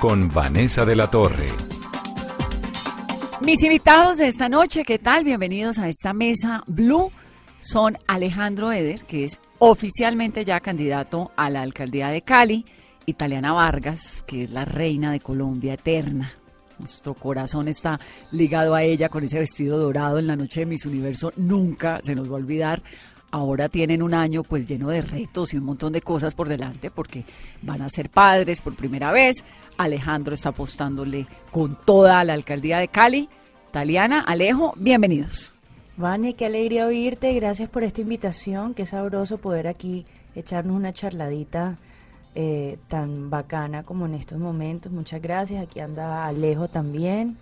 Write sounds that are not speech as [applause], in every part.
con Vanessa de la Torre. Mis invitados de esta noche, ¿qué tal? Bienvenidos a esta Mesa Blue. Son Alejandro Eder, que es oficialmente ya candidato a la alcaldía de Cali, Italiana Vargas, que es la reina de Colombia eterna. Nuestro corazón está ligado a ella con ese vestido dorado en la noche de Miss Universo. Nunca se nos va a olvidar ahora tienen un año pues lleno de retos y un montón de cosas por delante porque van a ser padres por primera vez. Alejandro está apostándole con toda la alcaldía de Cali. Taliana, Alejo, bienvenidos. Vane, qué alegría oírte. Gracias por esta invitación. Qué sabroso poder aquí echarnos una charladita eh, tan bacana como en estos momentos. Muchas gracias. Aquí anda Alejo también.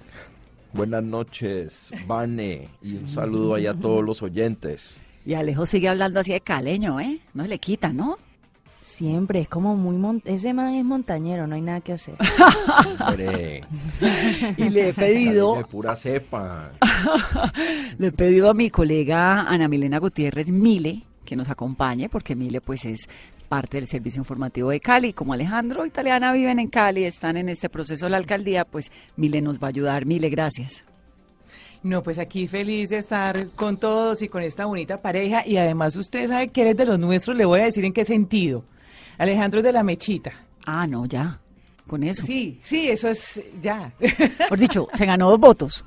Buenas noches, Vane, y un saludo allá a todos los oyentes. Y Alejo sigue hablando así de caleño, ¿eh? No le quita, ¿no? Siempre, es como muy... ese man es montañero, no hay nada que hacer. [laughs] y le he pedido... De pura cepa. [laughs] le he pedido a mi colega Ana Milena Gutiérrez Mile que nos acompañe, porque Mile pues es parte del servicio informativo de Cali. Como Alejandro Italiana viven en Cali, están en este proceso de la alcaldía, pues Mile nos va a ayudar. Mile, gracias. No, pues aquí feliz de estar con todos y con esta bonita pareja. Y además usted sabe que eres de los nuestros, le voy a decir en qué sentido. Alejandro es de la mechita. Ah, no, ya. Con eso. Sí, sí, eso es ya. Por dicho, se ganó dos votos.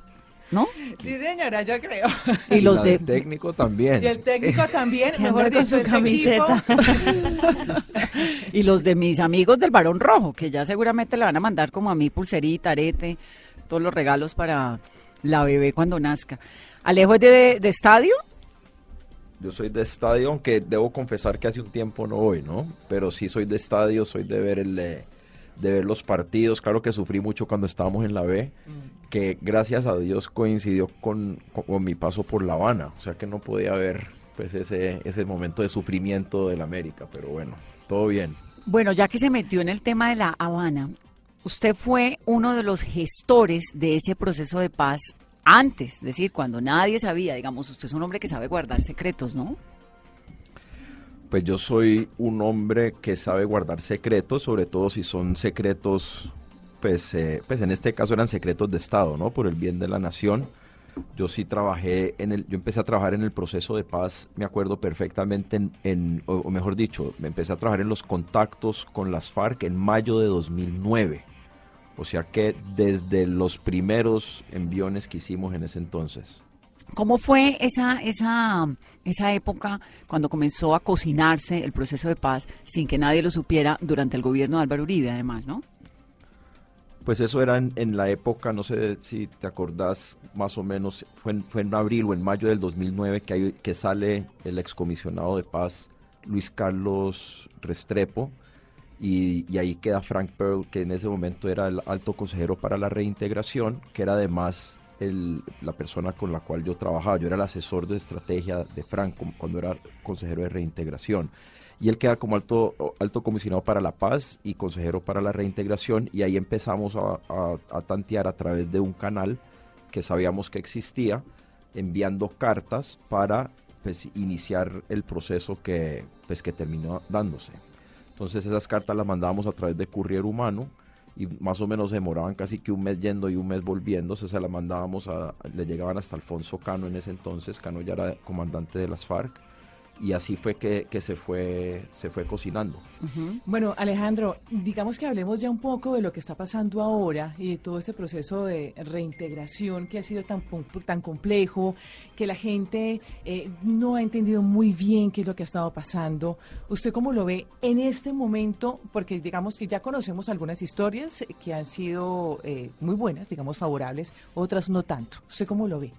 ¿No? Sí, señora, yo creo. Y los de... técnico también. Y el técnico también, mejor dicho, su este camiseta. [laughs] y los de mis amigos del Barón Rojo, que ya seguramente le van a mandar como a mí pulserita, arete, todos los regalos para la bebé cuando nazca. ¿Alejo es de, estadio? Yo soy de estadio, aunque debo confesar que hace un tiempo no voy, ¿no? Pero sí soy de estadio, soy de ver el de ver los partidos. Claro que sufrí mucho cuando estábamos en la B, mm. que gracias a Dios coincidió con, con, mi paso por La Habana, o sea que no podía ver pues ese, ese momento de sufrimiento del América, pero bueno, todo bien. Bueno, ya que se metió en el tema de La Habana, Usted fue uno de los gestores de ese proceso de paz antes, es decir, cuando nadie sabía, digamos, usted es un hombre que sabe guardar secretos, ¿no? Pues yo soy un hombre que sabe guardar secretos, sobre todo si son secretos, pues, eh, pues en este caso eran secretos de Estado, ¿no? Por el bien de la nación. Yo sí trabajé en el, yo empecé a trabajar en el proceso de paz, me acuerdo perfectamente en, en o mejor dicho, me empecé a trabajar en los contactos con las FARC en mayo de 2009 o sea que desde los primeros enviones que hicimos en ese entonces. ¿Cómo fue esa, esa, esa época cuando comenzó a cocinarse el proceso de paz sin que nadie lo supiera durante el gobierno de Álvaro Uribe, además, no? Pues eso era en, la época, no sé si te acordás más o menos, fue en, fue en abril o en mayo del 2009 que, hay, que sale el excomisionado de paz Luis Carlos Restrepo, y, ahí queda Frank Pearl, que en ese momento era el alto consejero para la reintegración, que era además el, la persona con la cual yo trabajaba. Yo era el asesor de estrategia de Frank cuando era consejero de reintegración. Y él queda como alto, alto comisionado para la paz y consejero para la reintegración. Y ahí empezamos a, a tantear a través de un canal que sabíamos que existía, enviando cartas para pues, iniciar el proceso que, pues, que terminó dándose. Entonces esas cartas las mandábamos a través de courier humano y más o menos demoraban casi que un mes yendo y un mes volviendo, se las mandábamos a, le llegaban hasta Alfonso Cano en ese entonces, Cano ya era comandante de las FARC, y así fue que, se fue se fue cocinando. Bueno, Alejandro, digamos que hablemos ya un poco de lo que está pasando ahora y de todo ese proceso de reintegración que ha sido tan, tan complejo, que la gente eh, no ha entendido muy bien qué es lo que ha estado pasando. ¿Usted cómo lo ve en este momento? Porque digamos que ya conocemos algunas historias que han sido eh, muy buenas, digamos favorables, otras no tanto. ¿Usted cómo lo ve?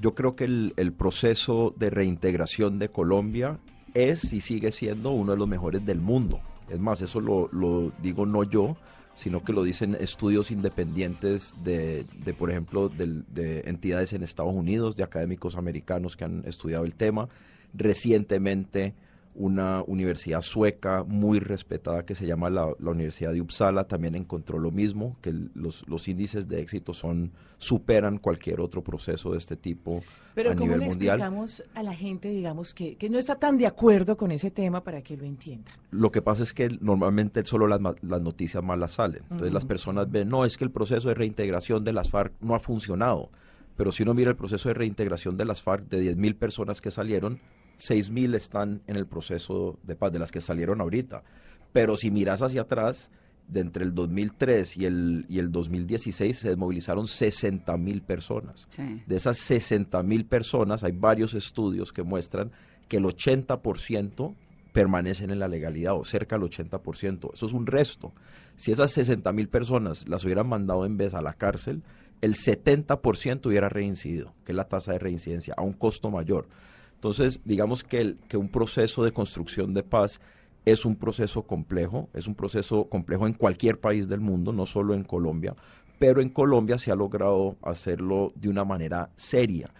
Yo creo que el, el proceso de reintegración de Colombia es y sigue siendo uno de los mejores del mundo. Es más, eso lo, lo digo no yo, sino que lo dicen estudios independientes de, de por ejemplo, del- de, entidades en Estados Unidos, de académicos americanos que han estudiado el tema. Recientemente, una universidad sueca muy respetada que se llama la, la Universidad de Uppsala también encontró lo mismo, que los, los índices de éxito son superan cualquier otro proceso de este tipo Pero a ¿cómo nivel le mundial. explicamos a la gente, digamos, que, que no está tan de acuerdo con ese tema para que lo entienda? Lo que pasa es que normalmente solo las, las noticias malas salen. Entonces las personas ven, no, es que el proceso de reintegración de las FARC no ha funcionado. Pero si uno mira el proceso de reintegración de las FARC, de 10.000 personas que salieron, 6.000 están en el proceso de paz, de las que salieron ahorita. Pero si miras hacia atrás, de entre el 2003 y el, y el 2016 se desmovilizaron 60.000 personas. Sí. De esas 60 mil personas, hay varios estudios que muestran que el 80% permanecen en la legalidad o cerca del 80%. Eso es un resto. Si esas 60 mil personas las hubieran mandado en vez a la cárcel, el 70% hubiera reincidido, que es la tasa de reincidencia, a un costo mayor. Entonces, digamos que, el- que un proceso de construcción de paz es un proceso complejo, es un proceso complejo en cualquier país del mundo, no solo en Colombia, pero en Colombia se ha logrado hacerlo de una manera seria.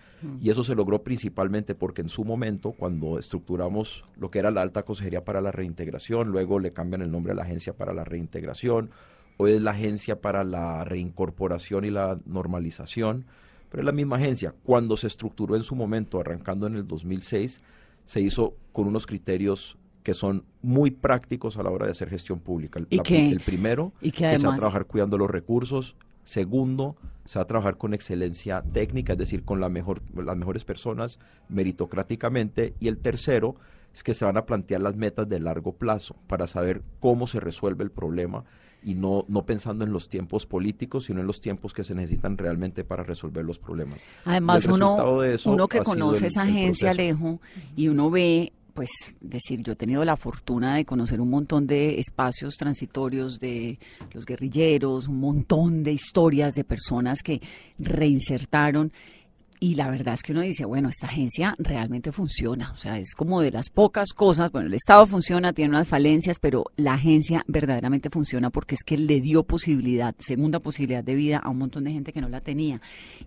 Y eso se logró principalmente porque en su momento, cuando estructuramos lo que era la Alta Consejería para la Reintegración, luego le cambian el nombre a la Agencia para la Reintegración, hoy es la Agencia para la Reincorporación y la Normalización, pero es la misma agencia. Cuando se estructuró en su momento, arrancando en el 2006, se hizo con unos criterios que son muy prácticos a la hora de hacer gestión pública. El, ¿Y la- el primero, Y que que se va a trabajar cuidando los recursos. Segundo, se va a trabajar con excelencia técnica, es decir, con la mejor, las mejores personas meritocráticamente. Y el tercero es que se van a plantear las metas de largo plazo para saber cómo se resuelve el problema y no, no pensando en los tiempos políticos, sino en los tiempos que se necesitan realmente para resolver los problemas. Además, uno, uno que conoce el- esa agencia. Alejo, y uno ve, pues, decir, yo he tenido la fortuna de conocer un montón de espacios transitorios de los guerrilleros, un montón de historias de personas que reinsertaron. Y la verdad es que uno dice, bueno, esta agencia realmente funciona. O sea, es como de las pocas cosas. Bueno, el Estado funciona, tiene unas falencias, pero la agencia verdaderamente funciona porque es que le dio posibilidad, segunda posibilidad de vida a un montón de gente que no la tenía.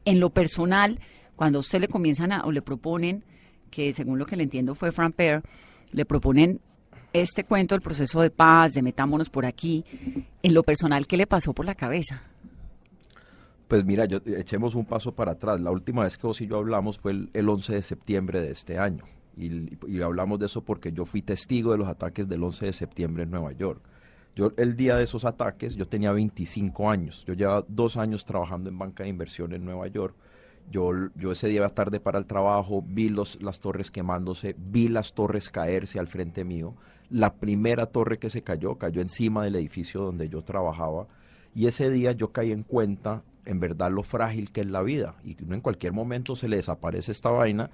En lo personal, cuando a usted le comienzan a, o le proponen, que según lo que le entiendo fue Fran Pear, le proponen este cuento del proceso de paz, de metámonos por aquí, en lo personal, ¿qué le pasó por la cabeza? Pues mira, yo, echemos un paso para atrás. La última vez que vos y yo hablamos fue el, el 11 de septiembre de este año. Y, hablamos de eso porque yo fui testigo de los ataques del 11 de septiembre en Nueva York. Yo el día de esos ataques, yo tenía 25 años. Yo llevaba dos años trabajando en banca de inversión en Nueva York. Yo, yo ese día tarde para el trabajo, vi los, las torres quemándose, vi las torres caerse al frente mío. La primera torre que se cayó cayó encima del edificio donde yo trabajaba. Y ese día yo caí en cuenta, en verdad, lo frágil que es la vida. Y que uno en cualquier momento se le desaparece esta vaina.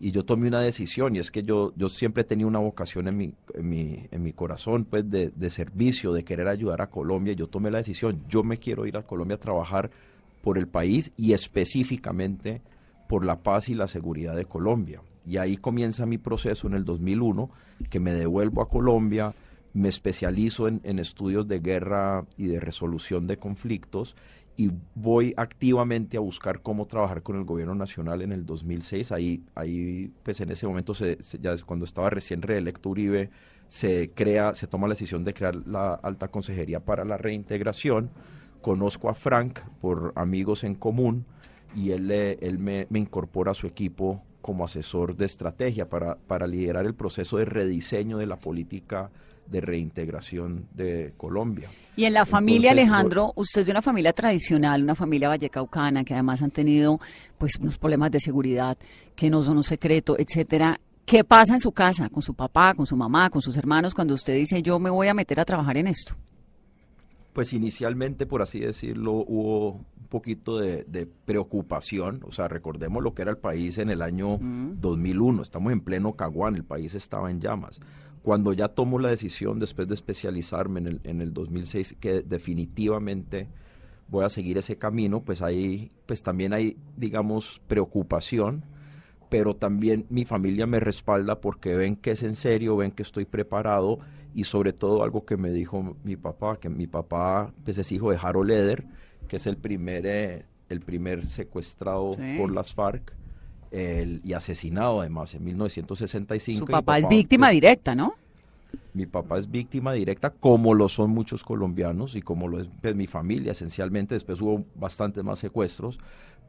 Y yo tomé una decisión, y es que yo, yo siempre tenía una vocación en mi, en mi, en mi corazón, pues, de, de servicio, de querer ayudar a Colombia. Yo tomé la decisión, yo me quiero ir a Colombia a trabajar por el país y específicamente por la paz y la seguridad de Colombia. Y ahí comienza mi proceso en el 2001, que me devuelvo a Colombia, me especializo en, en estudios de guerra y de resolución de conflictos y voy activamente a buscar cómo trabajar con el gobierno nacional en el 2006. Ahí, ahí pues en ese momento, se, se- ya cuando estaba recién reelecto Uribe, se crea, se toma la decisión de crear la Alta Consejería para la Reintegración. Conozco a Frank por amigos en común y él, él me, me incorpora a su equipo como asesor de estrategia para, para liderar el proceso de rediseño de la política de reintegración de Colombia. Y en la familia, Entonces, Alejandro, usted es de una familia tradicional, una familia vallecaucana, que además han tenido pues unos problemas de seguridad que no son un secreto, etcétera. ¿Qué pasa en su casa, con su papá, con su mamá, con sus hermanos, cuando usted dice yo me voy a meter a trabajar en esto? Pues inicialmente, por así decirlo, hubo un poquito de, de preocupación. O sea, recordemos lo que era el país en el año 2001. Estamos en pleno Caguán, el país estaba en llamas. Cuando ya tomo la decisión, después de especializarme en el, en el 2006, que definitivamente voy a seguir ese camino, pues ahí pues también hay, digamos, preocupación, pero también mi familia me respalda porque ven que es en serio, ven que estoy preparado y sobre todo algo que me dijo mi papá, que mi papá pues es hijo de Harold Eder, que es el primer, eh, el primer secuestrado por las FARC y asesinado además en 1965. Su papá, es víctima pues, directa, ¿no? Mi papá es víctima directa, como lo son muchos colombianos y como lo es pues, mi familia esencialmente. Después hubo bastantes más secuestros,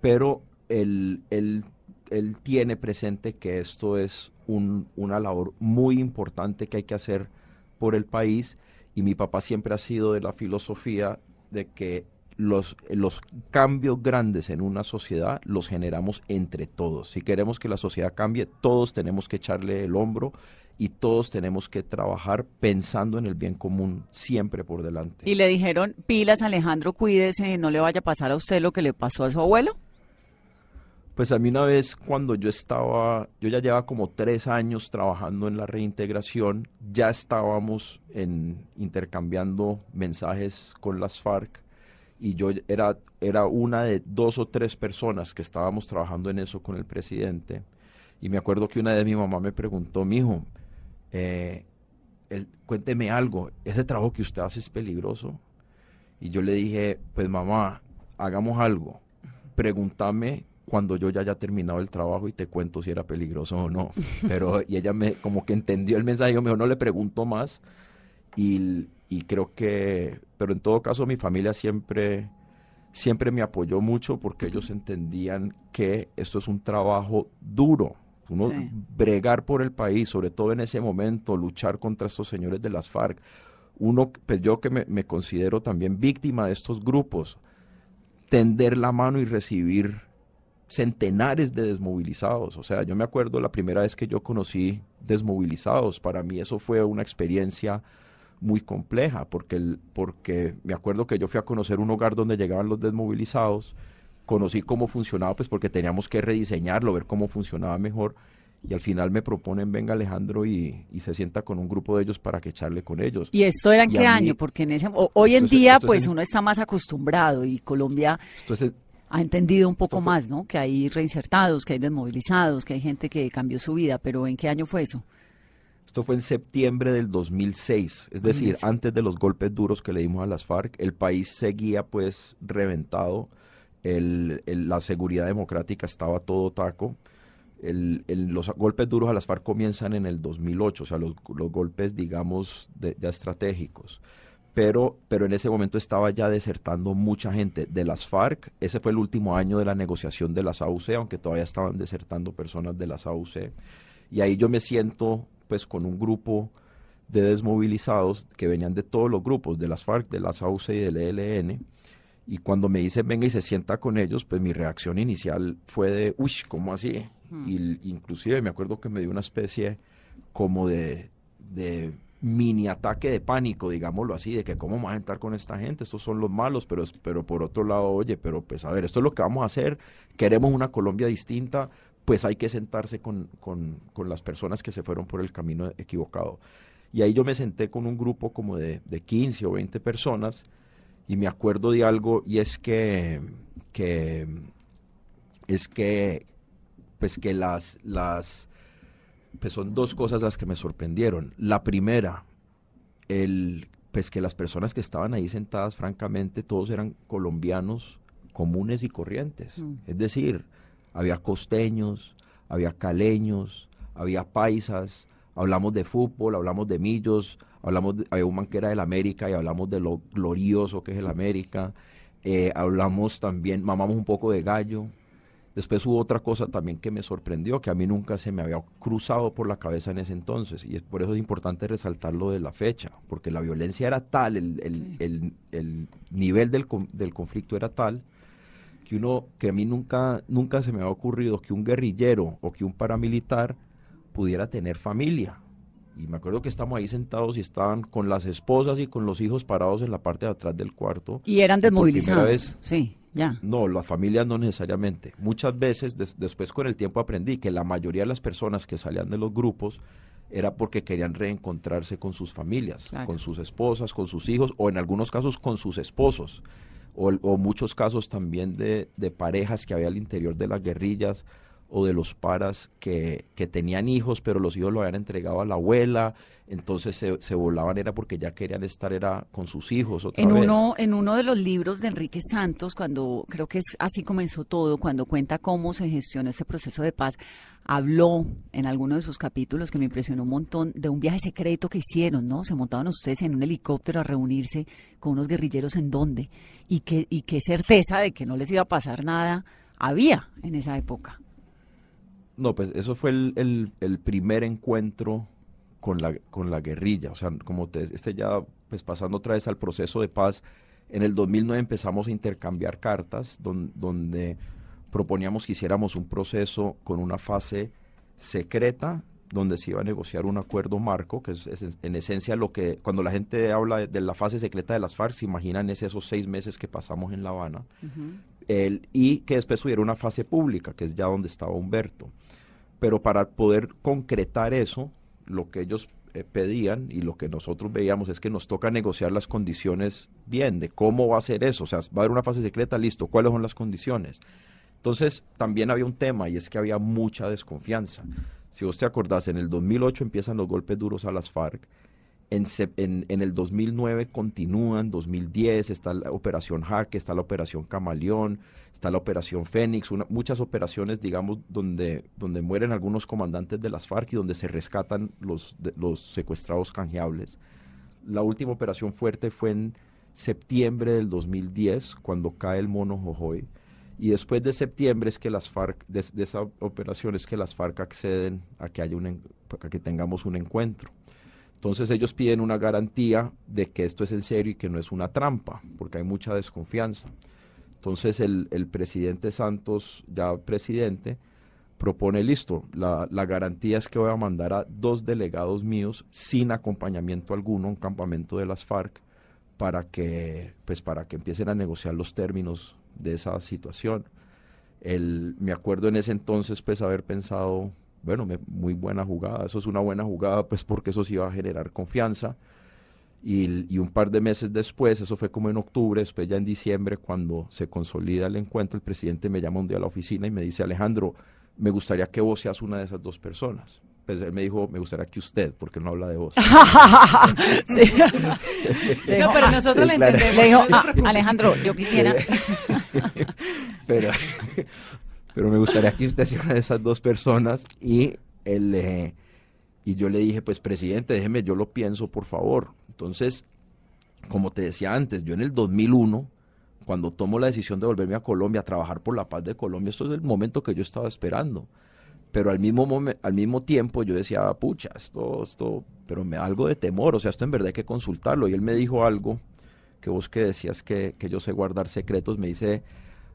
pero él, él, él tiene presente que esto es un, una labor muy importante que hay que hacer por el país y mi papá siempre ha sido de la filosofía de que los, los cambios grandes en una sociedad los generamos entre todos. Si queremos que la sociedad cambie, todos tenemos que echarle el hombro y todos tenemos que trabajar pensando en el bien común siempre por delante. ¿Y le dijeron, pilas Alejandro, cuídese, no le vaya a pasar a usted lo que le pasó a su abuelo? Pues a mí una vez cuando yo estaba, yo ya llevaba como tres años trabajando en la reintegración, ya estábamos en, intercambiando mensajes con las FARC y yo era, era una de dos o tres personas que estábamos trabajando en eso con el presidente. Y me acuerdo que una vez mi mamá me preguntó, mi hijo, eh, cuénteme algo, ¿ese trabajo que usted hace es peligroso? Y yo le dije, pues mamá, hagamos algo, pregúntame cuando yo ya haya terminado el trabajo y te cuento si era peligroso o no. [laughs] Pero, y ella me, como que entendió el mensaje, yo mejor no le pregunto más. Y, y creo que, pero en todo caso mi familia siempre, siempre me apoyó mucho porque ellos entendían que esto es un trabajo duro. Uno bregar por el país, sobre todo en ese momento, luchar contra estos señores de las FARC. Uno, pues yo que me, me considero también víctima de estos grupos, tender la mano y recibir centenares de desmovilizados. O sea, yo me acuerdo la primera vez que yo conocí desmovilizados. Para mí eso fue una experiencia muy compleja, porque, el, porque me acuerdo que yo fui a conocer un hogar donde llegaban los desmovilizados, conocí cómo funcionaba, pues porque teníamos que rediseñarlo, ver cómo funcionaba mejor, y al final me proponen, venga Alejandro, y, se sienta con un grupo de ellos para que echarle con ellos. ¿Y esto era en qué año? Porque en ese, hoy en día, pues uno está más acostumbrado, y Colombia... ha entendido un poco más, ¿no? Que hay reinsertados, que hay desmovilizados, que hay gente que cambió su vida, pero ¿en qué año fue eso? Esto fue en septiembre del 2006, es decir, antes de los golpes duros que le dimos a las FARC, el país seguía pues reventado, la seguridad democrática estaba todo taco. los golpes duros a las FARC comienzan en el 2008, o sea, los, golpes, digamos, ya estratégicos. Pero, pero en ese momento estaba ya desertando mucha gente de las FARC. Ese fue el último año de la negociación de las AUC, aunque todavía estaban desertando personas de las AUC. Y ahí yo me siento pues con un grupo de desmovilizados que venían de todos los grupos, de las FARC, de las AUC y del ELN. Y cuando me dicen venga y se sienta con ellos, pues mi reacción inicial fue de, uy, ¿cómo así? Hmm. Y inclusive me acuerdo que me dio una especie como de, de mini ataque de pánico, digámoslo así, de que cómo vamos a entrar con esta gente, estos son los malos, pero, pero por otro lado, oye, pero pues a ver, esto es lo que vamos a hacer, queremos una Colombia distinta, pues hay que sentarse con, las personas que se fueron por el camino equivocado. Y ahí yo me senté con un grupo como de, de 15 o 20 personas y me acuerdo de algo y es que, que es que pues que las, las pues son dos cosas las que me sorprendieron. La primera, el, pues que las personas que estaban ahí sentadas, francamente, todos eran colombianos comunes y corrientes. Mm. Es decir, había costeños, había caleños, había paisas, hablamos de fútbol, hablamos de millos, hablamos de, había un man que era del América y hablamos de lo glorioso que es el América, eh, hablamos también, mamamos un poco de gallo. Después hubo otra cosa también que me sorprendió, que a mí nunca se me había cruzado por la cabeza en ese entonces, y es por eso es importante resaltar lo de la fecha, porque la violencia era tal, el, nivel del, del conflicto era tal, que uno, que a mí nunca, nunca se me ha ocurrido que un guerrillero o que un paramilitar pudiera tener familia. Y me acuerdo que estamos ahí sentados y estaban con las esposas y con los hijos parados en la parte de atrás del cuarto. Y eran desmovilizados. sí, ya. No, las familias no necesariamente. Muchas veces, después con el tiempo aprendí que la mayoría de las personas que salían de los grupos era porque querían reencontrarse con sus familias, con sus esposas, con sus hijos o en algunos casos con sus esposos o, muchos casos también de, de, parejas que había al interior de las guerrillas o de los paras que, que, tenían hijos, pero los hijos lo habían entregado a la abuela, entonces se, se, volaban era porque ya querían estar era con sus hijos otra en vez. Uno, en uno de los libros de Enrique Santos, cuando creo que es así comenzó todo, cuando cuenta cómo se gestionó este proceso de paz, habló en alguno de sus capítulos que me impresionó un montón de un viaje secreto que hicieron, ¿no? Se montaban ustedes en un helicóptero a reunirse con unos guerrilleros en dónde y qué, y qué certeza de que no les iba a pasar nada había en esa época. No, pues eso fue el, el, primer encuentro con la, con la guerrilla. O sea, como te, este ya, pues pasando otra vez al proceso de paz, en el 2009 empezamos a intercambiar cartas donde proponíamos que hiciéramos un proceso con una fase secreta donde se iba a negociar un acuerdo marco, que es, en esencia lo que, cuando la gente habla de, la fase secreta de las FARC, se imaginan es esos seis meses que pasamos en La Habana, y que después hubiera una fase pública, que es ya donde estaba Humberto. Pero para poder concretar eso, lo que ellos eh, pedían y lo que nosotros veíamos es que nos toca negociar las condiciones bien, de cómo va a ser eso, o sea, va a haber una fase secreta, listo, ¿cuáles son las condiciones? Entonces, también había un tema y es que había mucha desconfianza. Si vos te acordás, en el 2008 empiezan los golpes duros a las FARC, en, el 2009 continúan, 2010 está la operación Jaque, está la operación Camaleón, está la operación Fénix, muchas operaciones, digamos, donde, donde mueren algunos comandantes de las FARC y donde se rescatan los, los secuestrados canjeables. La última operación fuerte fue en septiembre del 2010, cuando cae el mono Jojoy. Y después de septiembre es que las FARC, de, esa operación es que las FARC acceden a que, haya un, a que tengamos un encuentro. Entonces ellos piden una garantía de que esto es en serio y que no es una trampa, porque hay mucha desconfianza. Entonces el, el presidente Santos, ya presidente, propone, listo, la, la, garantía es que voy a mandar a dos delegados míos sin acompañamiento alguno a un campamento de las FARC para que, pues, para que empiecen a negociar los términos de esa situación. El, me acuerdo en ese entonces pues haber pensado, bueno, muy buena jugada, eso es una buena jugada pues porque eso sí iba a generar confianza. Y, y, un par de meses después, eso fue como en octubre, después ya en diciembre, cuando se consolida el encuentro, el presidente me llama un día a la oficina y me dice, Alejandro, me gustaría que vos seas una de esas dos personas. Pues él me dijo, me gustaría que usted, porque no habla de vos. [laughs] sí. [laughs] no, pero nosotros le entendemos. Le dijo, ah, Alejandro, yo quisiera. [laughs] pero, pero me gustaría que usted [laughs] sea de esas dos personas y él y yo le dije, pues presidente, déjeme, yo lo pienso, por favor. Entonces, como te decía antes, yo en el 2001 cuando tomo la decisión de volverme a Colombia a trabajar por la paz de Colombia, esto es el momento que yo estaba esperando pero al mismo, al mismo tiempo yo decía, pucha, esto, esto, pero me da algo de temor, o sea, esto en verdad hay que consultarlo. Y él me dijo algo que vos que decías que, que yo sé guardar secretos, me dice,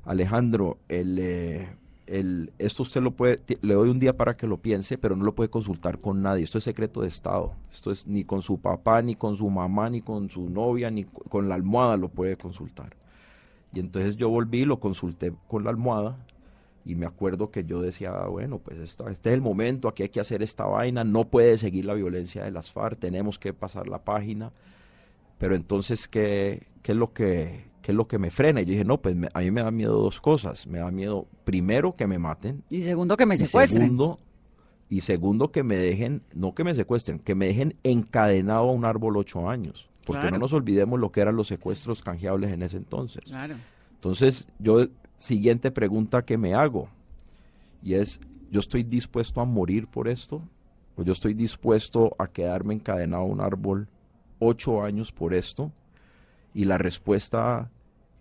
Alejandro, el, eh, esto usted lo puede, le doy un día para que lo piense, pero no lo puede consultar con nadie, esto es secreto de Estado, esto es ni con su papá, ni con su mamá, ni con su novia, ni con la almohada lo puede consultar. Y entonces yo volví, lo consulté con la almohada y me acuerdo que yo decía, bueno, pues este es el momento, aquí hay que hacer esta vaina, no puede seguir la violencia de las FARC, tenemos que pasar la página. Pero entonces, ¿qué, qué es, lo que, qué es lo que me frena? Y yo dije, no, pues a mí me da miedo dos cosas. Me da miedo, primero, que me maten. Y segundo, que me secuestren. Y segundo, y segundo que me dejen, no que me secuestren, que me dejen encadenado a un árbol ocho años. Porque no nos olvidemos lo que eran los secuestros canjeables en ese entonces. Claro. Entonces, yo siguiente pregunta que me hago y es, ¿yo estoy dispuesto a morir por esto? ¿O yo estoy dispuesto a quedarme encadenado a un árbol ocho años por esto? Y la respuesta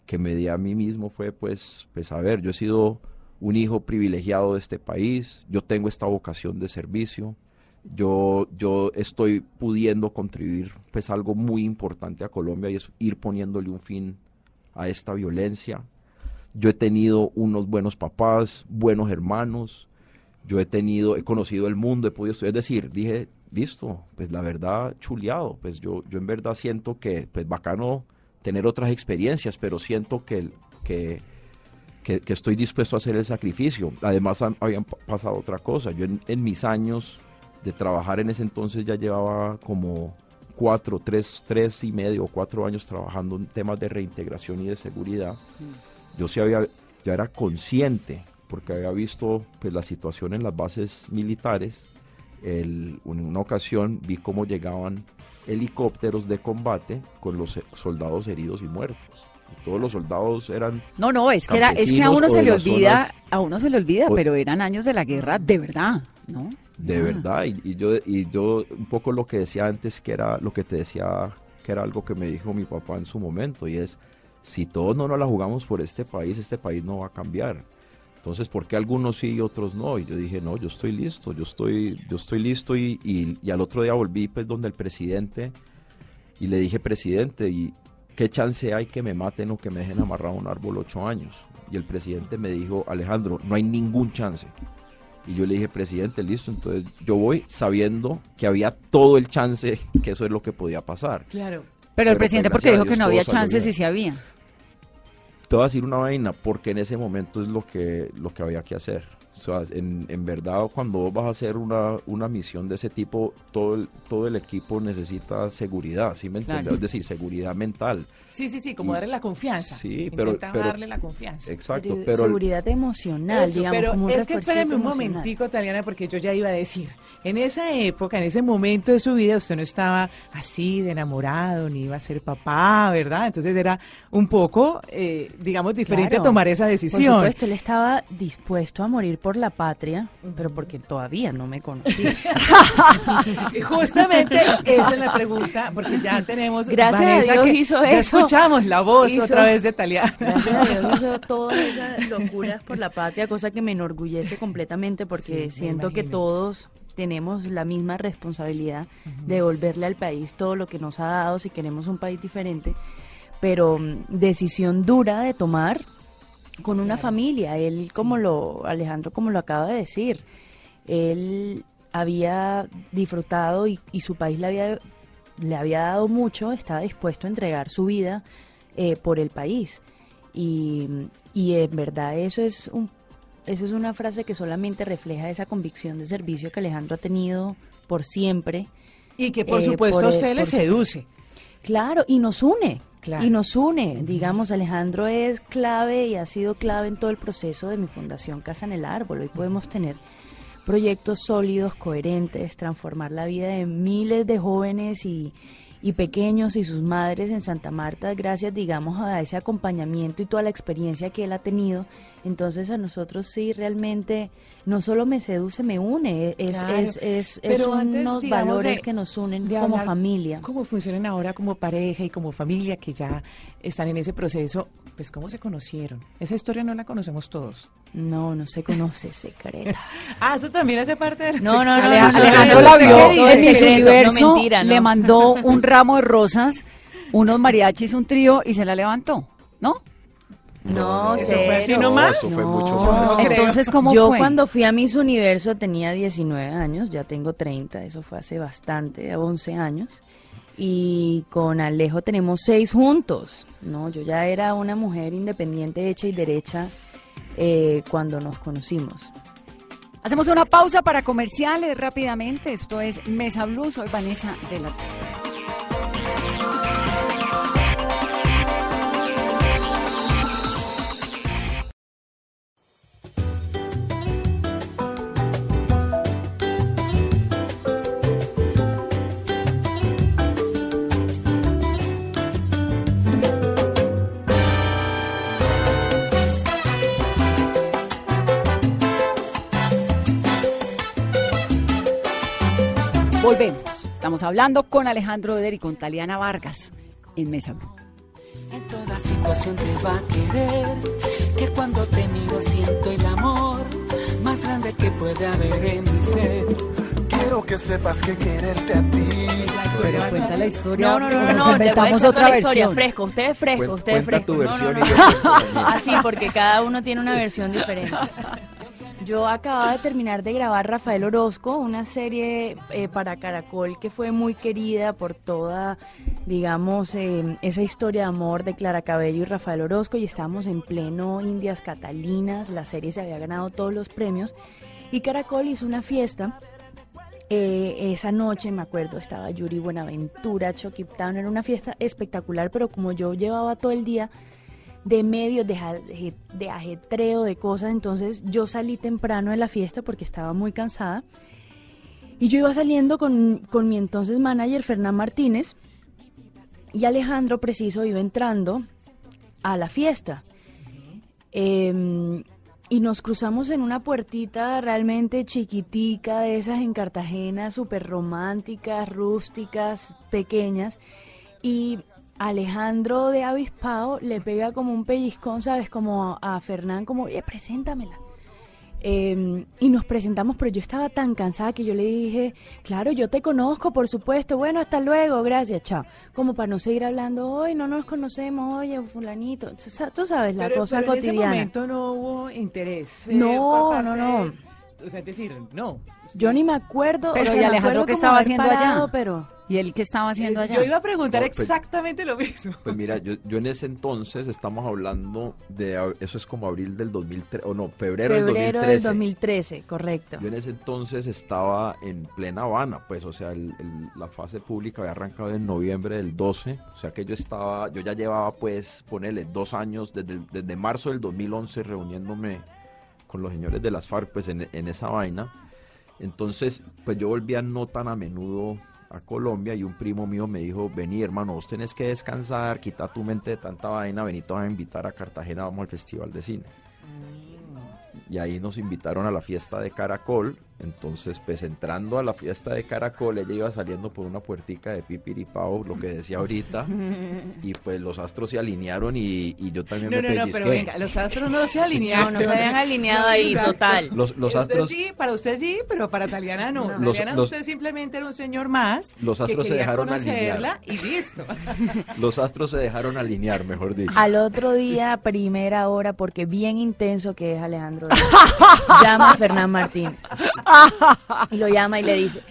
que me di a mí mismo fue, pues, pues a ver, yo he sido un hijo privilegiado de este país, yo tengo esta vocación de servicio, yo, yo estoy pudiendo contribuir pues algo muy importante a Colombia y es ir poniéndole un fin a esta violencia. Yo he tenido unos buenos papás, buenos hermanos, yo he tenido, he conocido el mundo, he podido estudiar, es decir, dije, listo, pues la verdad, chuleado, pues yo, yo en verdad siento que, pues bacano tener otras experiencias, pero siento que, que, que, estoy dispuesto a hacer el sacrificio. Además, habían pasado otra cosa, yo en, en mis años de trabajar en ese entonces ya llevaba como cuatro, tres, tres y medio o cuatro años trabajando en temas de reintegración y de seguridad, mm. yo sí había, ya era consciente, porque había visto pues, la situación en las bases militares, en una ocasión vi cómo llegaban helicópteros de combate con los soldados heridos y muertos. Y todos los soldados eran No, no, es que era, es que a uno se le olvida, a uno se le olvida, pero eran años de la guerra de verdad, ¿no? De verdad, y, yo, y yo un poco lo que decía antes, que era lo que te decía, que era algo que me dijo mi papá en su momento, y es, si todos no nos la jugamos por este país, este país no va a cambiar. Entonces, ¿por qué algunos sí y otros no? Y yo dije, no, yo estoy listo, yo estoy, yo estoy listo, y, y, al otro día volví pues donde el presidente, y le dije, presidente, ¿y qué chance hay que me maten o que me dejen amarrado a un árbol ocho años? Y el presidente me dijo, Alejandro, no hay ningún chance. Y yo le dije, presidente, listo, entonces yo voy sabiendo que había todo el chance [laughs] que eso es lo que podía pasar. Claro. Pero, el presidente porque dijo que no había chances y sí había. Te voy a decir una vaina, porque en ese momento es lo que, lo que había que hacer. O sea, en, en, verdad, cuando vos vas a hacer una, una misión de ese tipo, todo el, todo el equipo necesita seguridad, ¿sí me entiendes? Es decir, seguridad mental. Sí, sí, sí, como darle la confianza. Sí, pero, darle la confianza. Exacto, pero... seguridad emocional, digamos. Pero es que espérame un momentico, Taliana, porque yo ya iba a decir, en esa época, en ese momento de su vida, usted no estaba así de enamorado, ni iba a ser papá, ¿verdad? Entonces era un poco, eh, digamos, diferente tomar esa decisión. Por supuesto, él estaba dispuesto a morir por la patria, pero porque todavía no me conocía. [laughs] Justamente esa es la pregunta, porque ya tenemos. Gracias a Dios hizo eso. escuchamos la voz otra vez de Taliana. Gracias a Dios hizo [laughs] todas esas locuras por la patria, cosa que me enorgullece completamente porque siento que todos tenemos la misma responsabilidad de devolverle al país todo lo que nos ha dado si queremos un país diferente, pero mm, decisión dura de tomar con una familia. Él, como lo, Alejandro, como lo acaba de decir, él había disfrutado y, su país le había, le había dado mucho, estaba dispuesto a entregar su vida eh, por el país. Y, y en verdad eso es un eso es una frase que solamente refleja esa convicción de servicio que Alejandro ha tenido por siempre. Y que por eh, supuesto a usted le seduce. Claro, y nos une. Y nos une, digamos, Alejandro es clave y ha sido clave en todo el proceso de mi fundación Casa en el Árbol. Hoy podemos tener proyectos sólidos, coherentes, transformar la vida de miles de jóvenes y, y pequeños y sus madres en Santa Marta, gracias, digamos, a ese acompañamiento y toda la experiencia que él ha tenido. Entonces a nosotros sí realmente no solo me seduce, me une, es, es, es, unos valores que nos unen como familia. ¿Cómo funcionan ahora como pareja y como familia que ya están en ese proceso? Pues cómo se conocieron. Esa historia no la conocemos todos. No, no se conoce, secreta. [laughs] ah, eso también hace parte del No, no, no, Alejandro la vio en universo, le mandó un ramo de rosas, unos mariachis, un trío y se la levantó, ¿no? No, eso fue así nomás. Eso fue mucho más. Entonces, ¿cómo Yo fue? cuando fui a Miss Universo tenía 19 años, ya tengo 30, eso fue hace bastante, 11 años. Y con Alejo tenemos seis juntos, ¿no? Yo ya era una mujer independiente, hecha y derecha eh, cuando nos conocimos. Hacemos una pausa para comerciales rápidamente. Esto es Mesa Blue. Soy Vanessa de la Estamos hablando con Alejandro Eder y con Taliana Vargas en Mesa Blue. En toda situación te va a querer, que cuando te miro siento el amor más grande que puede haber en mi ser. Quiero que sepas que quererte a ti. Pero cuenta la historia. No, no, no, no, no inventamos otra versión. Fresco, usted es fresco, usted es fresco. Tu versión Así, porque cada uno tiene una versión diferente. [laughs] Yo acababa de terminar de grabar Rafael Orozco, una serie eh, para Caracol que fue muy querida por toda, digamos, eh, esa historia de amor de Clara Cabello y Rafael Orozco y estábamos en pleno Indias Catalinas, la serie se había ganado todos los premios y Caracol hizo una fiesta eh, esa noche, me acuerdo, estaba Yuri Buenaventura, Chucky Town, era una fiesta espectacular, pero como yo llevaba todo el día de medios, de, ajetreo, de cosas, entonces yo salí temprano de la fiesta porque estaba muy cansada. Y yo iba saliendo con, con mi entonces manager, Fernán Martínez, y Alejandro Preciso iba entrando a la fiesta. Eh, y nos cruzamos en una puertita realmente chiquitica, de esas en Cartagena, súper románticas, rústicas, pequeñas. Y Alejandro de Avispao le pega como un pellizcón, ¿sabes? Como a, a Fernán, como, oye, preséntamela. Eh, y nos presentamos, pero yo estaba tan cansada que yo le dije, claro, yo te conozco, por supuesto, bueno, hasta luego, gracias, chao. Como para no seguir hablando, hoy no nos conocemos, oye, fulanito, Tú sa- tú sabes, la pero, cosa pero en ese cotidiana. momento no hubo interés. eh, No, no, no. o sea, es decir, no. Yo ni me acuerdo, Pero, o sea, ¿y Alejandro qué estaba haciendo allá? Pero ¿Y él qué estaba haciendo allá? Yo iba a preguntar No, pues- exactamente lo mismo. [laughs] Pues mira, yo, yo en ese entonces estamos hablando de, eso es como abril del 2013, o no, febrero, del febrero 2013. del 2013, correcto. Yo en ese entonces estaba en plena Habana, pues, o sea, el- el- la fase pública había arrancado en noviembre del 12, o sea que yo estaba, yo ya llevaba, pues, ponerle dos años, desde, desde marzo del 2011, reuniéndome con los señores de las FARC, pues, en, en esa vaina. Entonces, pues yo volvía no tan a menudo a Colombia y un primo mío me dijo, vení hermano, vos tenés que descansar, quita tu mente de tanta vaina, vení, te vas a invitar a Cartagena, vamos al Festival de Cine y ahí nos invitaron a la fiesta de Caracol. Entonces, pues entrando a la fiesta de Caracol, ella iba saliendo por una puertica de pipiripao, lo que decía ahorita, y pues los astros se alinearon y, y yo también No, me no, no, pero venga, los astros no se alinearon. No, no se habían alineado ahí, Exacto. total. Los, los Usted astros, sí, para usted sí, pero para Taliana no. No. Los- Taliana los- usted simplemente era un señor más. Los que astros se dejaron alinear. y listo. [laughs] los astros se dejaron alinear, mejor dicho. Al otro día, primera hora, porque bien intenso que es Alejandro, [laughs] llama a Fernán Martínez. Y lo llama y le dice,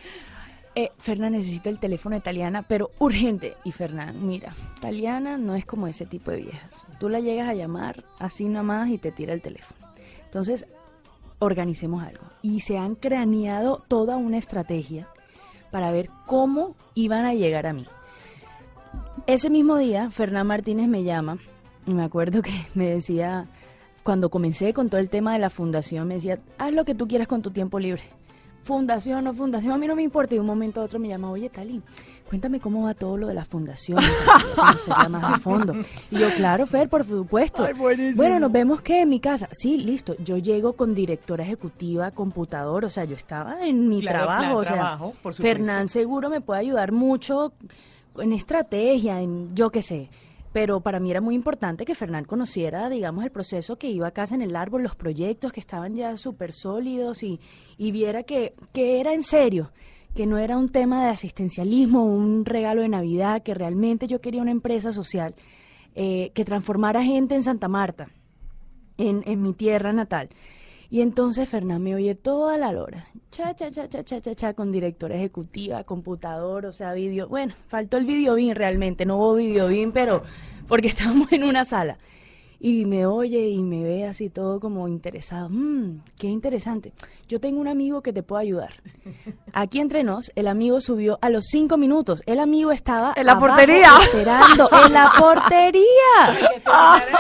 eh, Fernán, necesito el teléfono de Taliana, pero urgente. Y Fernán, mira, Taliana no es como ese tipo de viejas. Tú la llegas a llamar así nomás y te tira el teléfono. Entonces, organicemos algo. Y se han craneado toda una estrategia para ver cómo iban a llegar a mí. Ese mismo día, Fernán Martínez me llama y me acuerdo que me decía, cuando comencé con todo el tema de la fundación, me decía, haz lo que tú quieras con tu tiempo libre. Fundación o fundación, a mí no me importa. Y de un momento a otro me llama, oye, Tali, cuéntame cómo va todo lo de la fundación, yo conocerla más a fondo. Y yo, claro, Fer, por supuesto. bueno, nos vemos que en mi casa. Sí, listo. Yo llego con directora ejecutiva, computador, o sea, yo estaba en mi Claro, trabajo. o sea, trabajo, por. Fernán seguro me puede ayudar mucho en estrategia, en yo qué sé. Pero para mí era muy importante que Fernán conociera, digamos, el proceso que iba a casa en el árbol, los proyectos que estaban ya súper sólidos y, y viera que, que era en serio, que no era un tema de asistencialismo, un regalo de Navidad, que realmente yo quería una empresa social eh, que transformara gente en Santa Marta, en, en mi tierra natal. Y entonces Fernán me oye toda la hora, cha, cha, cha, cha, cha, cha, cha, con directora ejecutiva, computador, o sea, vídeo. Bueno, faltó el video bin realmente, no hubo video bin, pero porque [laughs] estábamos en una sala. Y me oye y me ve así todo como interesado. Mmm, qué interesante. Yo tengo un amigo que te puede ayudar. [laughs] Aquí entre nos, el amigo subió a los cinco minutos. El amigo estaba En la abajo portería. esperando en la [laughs] portería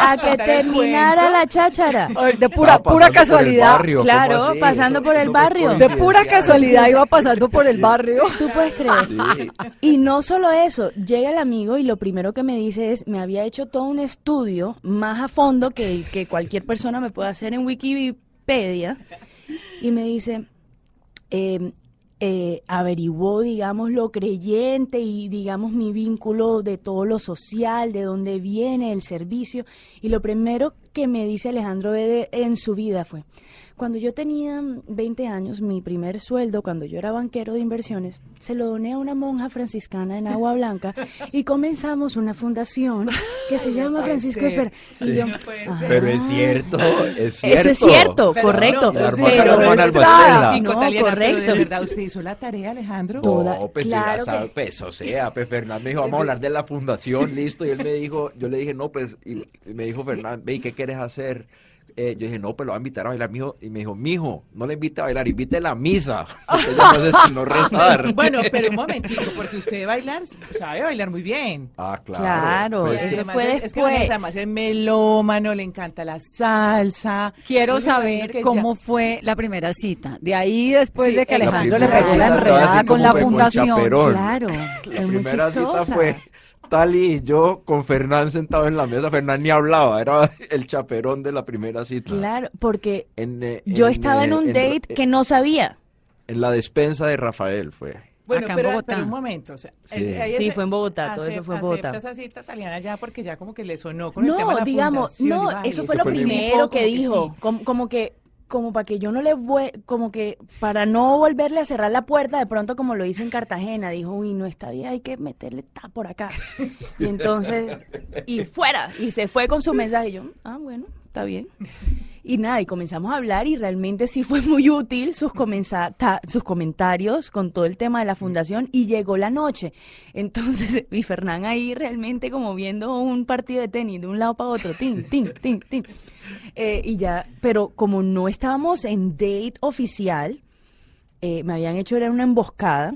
a que terminara la cháchara. De pura, Estaba pura casualidad. barrio, ¿cómo Claro, así? pasando Eso- por el barrio. De pura casualidad iba pasando por el barrio. Tú puedes creer. Sí. Y no solo eso, llega el amigo y lo primero que me dice es, me había hecho todo un estudio más a fondo que cualquier persona me puede hacer en Wikipedia. Y me dice, eh, eh, averiguó, digamos, lo creyente y, digamos, mi vínculo de todo lo social, de dónde viene el servicio. Y lo primero que me dice Alejandro Bede en su vida fue, cuando yo tenía 20 años, mi primer sueldo, cuando yo era banquero de inversiones, se lo doné a una monja franciscana en Agua Blanca y comenzamos una fundación que se llama Francisco. Y yo, No "Ah". Pero es cierto, es cierto. Eso es cierto, Pero correcto. no, La sí, pero. Tico, No, Taliana, pero correcto. de verdad, ¿usted hizo la tarea, Alejandro? Toda- No, pues claro ya que- sabe, pues, o sea, pues Fernán me dijo, vamos a hablar de la fundación, listo, y él me dijo, yo le dije, no, pues, y, y me dijo Fernán, ve, ¿y qué quieres hacer? Eh, yo dije, no, pero lo va a invitar a bailar, mijo. Y me dijo, mijo, no le invite a bailar, invite a la misa. [laughs] Porque no sé si no rezar. [laughs] Bueno, pero un momentico, porque usted bailar, sabe bailar muy bien. Ah, claro. Claro, Pues, eso Es que además fue es- Es que después. además es melómano, le encanta la salsa. Quiero Entonces, saber ya- cómo fue la primera cita. De ahí, después Sí, de que Alejandro le pegó la enredada con la con fundación. Claro, La primera cita fue Tali y yo con Fernán sentado en la mesa. Fernán ni hablaba, era [laughs] el chaperón de la primera cita. Claro, porque En, eh, yo estaba en eh, un date en- que no sabía. En la despensa de Rafael fue. Bueno, Acá en pero, Bogotá. pero un momento. O sea, Sí. es- fue en Bogotá, todo eso fue en Bogotá. esa cita italiana ya porque ya como que le sonó con el tema de No, la digamos, no, eso fue lo primero que que dijo, sí. como, como que como para que yo no le como que para no volverle a cerrar la puerta, de pronto como lo hice en Cartagena, dijo, uy, no está bien, hay que meterle ta por acá. Y entonces, y fuera, y se fue con su mensaje, y yo, ah, bueno, está bien. Y nada, y comenzamos a hablar y realmente sí fue muy útil sus, ta- sus comentarios con todo el tema de la fundación y llegó la noche. Entonces, [laughs] y Fernán ahí realmente como viendo un partido de tenis de un lado para otro, tin, tin, tin, tin. Eh, y ya, pero como no estábamos en date oficial, eh, me habían hecho era una emboscada.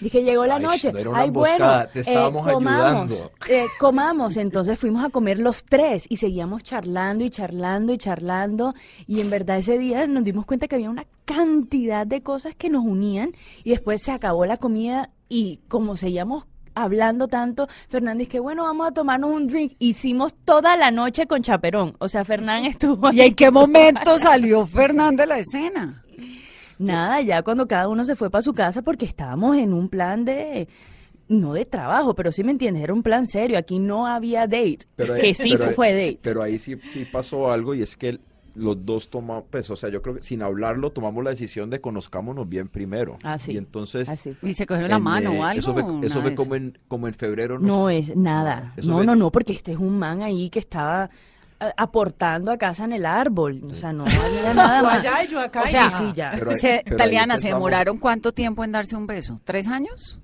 Dije, llegó la Ay, noche. no era una Ay, bueno, te estábamos comamos, ayudando. eh, comamos. Entonces fuimos a comer los tres y seguíamos charlando y charlando y charlando. Y en verdad ese día nos dimos cuenta que había una cantidad de cosas que nos unían. Y después se acabó la comida y como seguíamos hablando tanto, Fernández que bueno, vamos a tomarnos un drink. Hicimos toda la noche con chaperón. O sea, Fernán estuvo ¿Y en qué momento salió Fernán de la escena? Nada, ya cuando cada uno se fue para su casa porque estábamos en un plan de no de trabajo, pero sí me entiendes, era un plan serio, aquí no había date, Pero, que sí pero, fue, date. Pero ahí sí, sí pasó algo y es que los dos tomamos, pues, o sea, yo creo que sin hablarlo tomamos la decisión de conozcámonos bien primero. Así, Y entonces... así fue. ¿Y se cogió la en, mano eh, o algo? Eso fue, eso nada fue de como en, como en febrero. no No sé. es nada, Eso no, fue- no, no, porque este es un man ahí que estaba aportando a casa en el árbol, o sea, no había nada [laughs] más. allá y yo acá. O y sea, ya. sí, ya. Pero [laughs] Taliana, ¿se demoraron cuánto tiempo en darse un beso? ¿Tres años?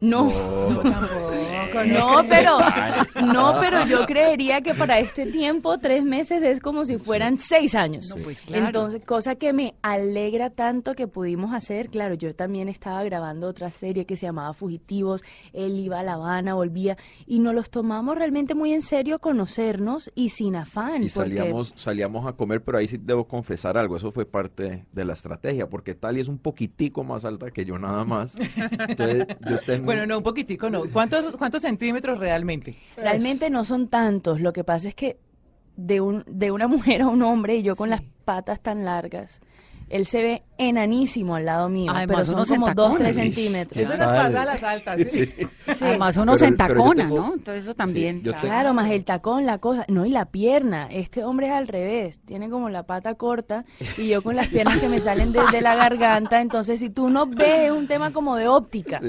No, Yo tampoco. no, pero, [laughs] no, pero yo creería que para este tiempo tres meses es como si fueran seis años. No, pues claro. Entonces, cosa que me alegra tanto que pudimos hacer. Claro, yo también estaba grabando otra serie que se llamaba Fugitivos. Él iba a La Habana, volvía y nos los tomamos realmente muy en serio conocernos y sin afán. Y porque- salíamos, salíamos a comer, pero ahí sí debo confesar algo, eso fue parte de la estrategia, porque Tali es un poquitico más alta que yo nada más. [laughs] Entonces, yo Bueno, no, un poquitico no. ¿Cuántos, cuántos centímetros realmente? Realmente no son tantos. Lo que pasa es que de, un, de una [laughs] mujer a un hombre y yo con Sí. las patas tan largas, él se ve enanísimo al lado mío, Además, pero son como dos, entacona. tres centímetros. Eso nos pasa a las altas. [laughs] ¿sí? Además uno Pero- se entacona, tengo- ¿no? Entonces eso también. Sí, Claro, más el tacón, la cosa, no, y la pierna. Este hombre es al revés, tiene como la pata corta y yo con las piernas que me salen desde la garganta. Entonces, si tú no ves, es un tema como de óptica.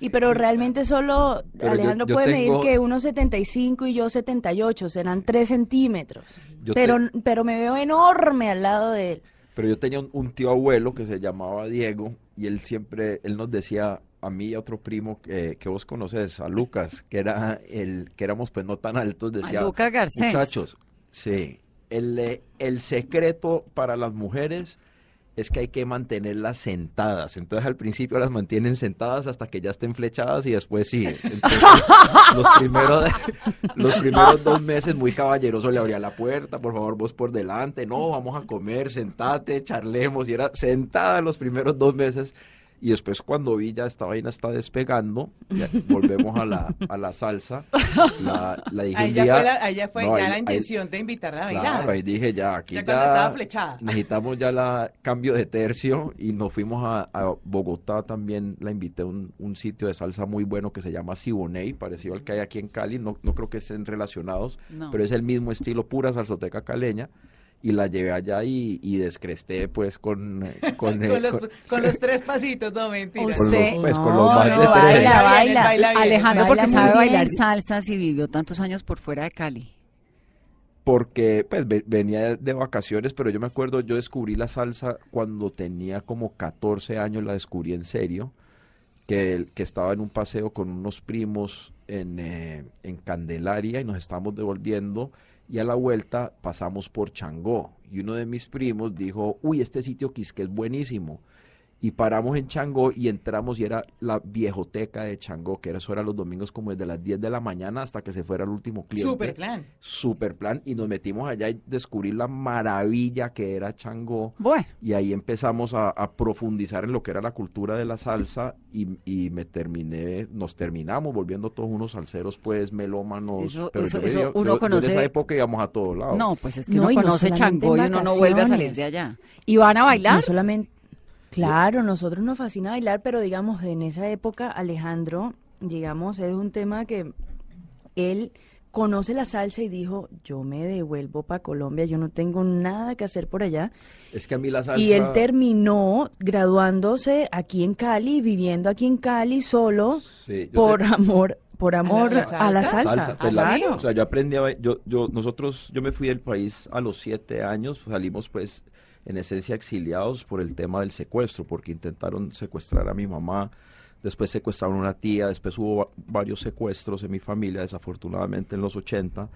Y pero realmente solo Pero yo- Alejandro yo puede tengo- medir que 1,75 y yo 78, serán 3 centímetros. Yo pero, te- pero me veo enorme al lado de él. Pero yo tenía un, un tío abuelo que se llamaba Diego y él siempre, él nos decía a mí y a otro primo que, que vos conoces, a Lucas, que era el, que éramos pues no tan altos, decía, Lucas Garcés. muchachos, sí, el, el secreto para las mujeres es que hay que mantenerlas sentadas. Entonces al principio las mantienen sentadas hasta que ya estén flechadas y después sí. Los primeros, los primeros dos meses muy caballeroso le abría la puerta, por favor vos por delante, no, vamos a comer, sentate, charlemos. Y era sentada los primeros dos meses. Y después cuando vi ya esta vaina está despegando, volvemos a la, a la salsa. La, la dije Ahí ya día- fue, la, ahí ya, fue No, ya ahí- la ahí- intención de invitarla a bailar. Claro, ahí dije ya, aquí Ya ya, flechada. necesitamos ya la cambio de tercio y nos fuimos a, a Bogotá también, la invité a un, un sitio de salsa muy bueno que se llama Siboney, parecido al que hay aquí en Cali, no, no creo que estén relacionados, No. pero es el mismo estilo, pura salsoteca caleña. Y la llevé allá y, y descresté pues con... [laughs] con, eh, con, los, con- [laughs] con los tres pasitos, no mentira. Usted- los, pues, con No, los más no, de baila, tres. Baila baila. baila bien. Alejandro, Baila porque sabe bien. bailar salsas y vivió tantos años por fuera de Cali. porque pues ve- venía de, vacaciones, pero yo me acuerdo, yo descubrí la salsa cuando tenía como 14 años, la descubrí en serio, que, el- que estaba en un paseo con unos primos en, eh, en Candelaria y nos estábamos devolviendo y a la vuelta pasamos por Changó. Y uno de mis primos dijo, uy, este sitio Quisque es buenísimo y paramos en Changó y entramos y era la viejoteca de Changó, que era eso era los domingos como desde las 10 de la mañana hasta que se fuera el último cliente. Super plan. Super plan. Y nos metimos allá y descubrí la maravilla que era Changó. Bueno. Y ahí empezamos a, a profundizar en lo que era la cultura de la salsa y, y me terminé, nos terminamos volviendo todos unos salseros, pues, melómanos. Eso- pero eso- yo- eso yo- uno yo- yo en conoce- esa época íbamos a todos lados. No, pues es que No, uno y no conoce solamente Changó y uno no vuelve a salir de allá. ¿Y van a bailar? No solamente, claro, nosotros nos fascina bailar, pero digamos, en esa época, Alejandro, digamos, es un tema que él conoce la salsa y dijo, yo me devuelvo para Colombia, yo no tengo nada que hacer por allá. Es que a mí la salsa... Y él terminó graduándose aquí en Cali, viviendo aquí en Cali solo, Sí, por te- amor, por amor la a la salsa? salsa. salsa. pues, ¿Ah, la- sí? o sea, yo aprendí a yo, yo, nosotros, yo me fui del país a los siete años, salimos pues en esencia exiliados por el tema del secuestro, porque intentaron secuestrar a mi mamá, después secuestraron a una tía, después hubo va- varios secuestros en mi familia, desafortunadamente en los 80,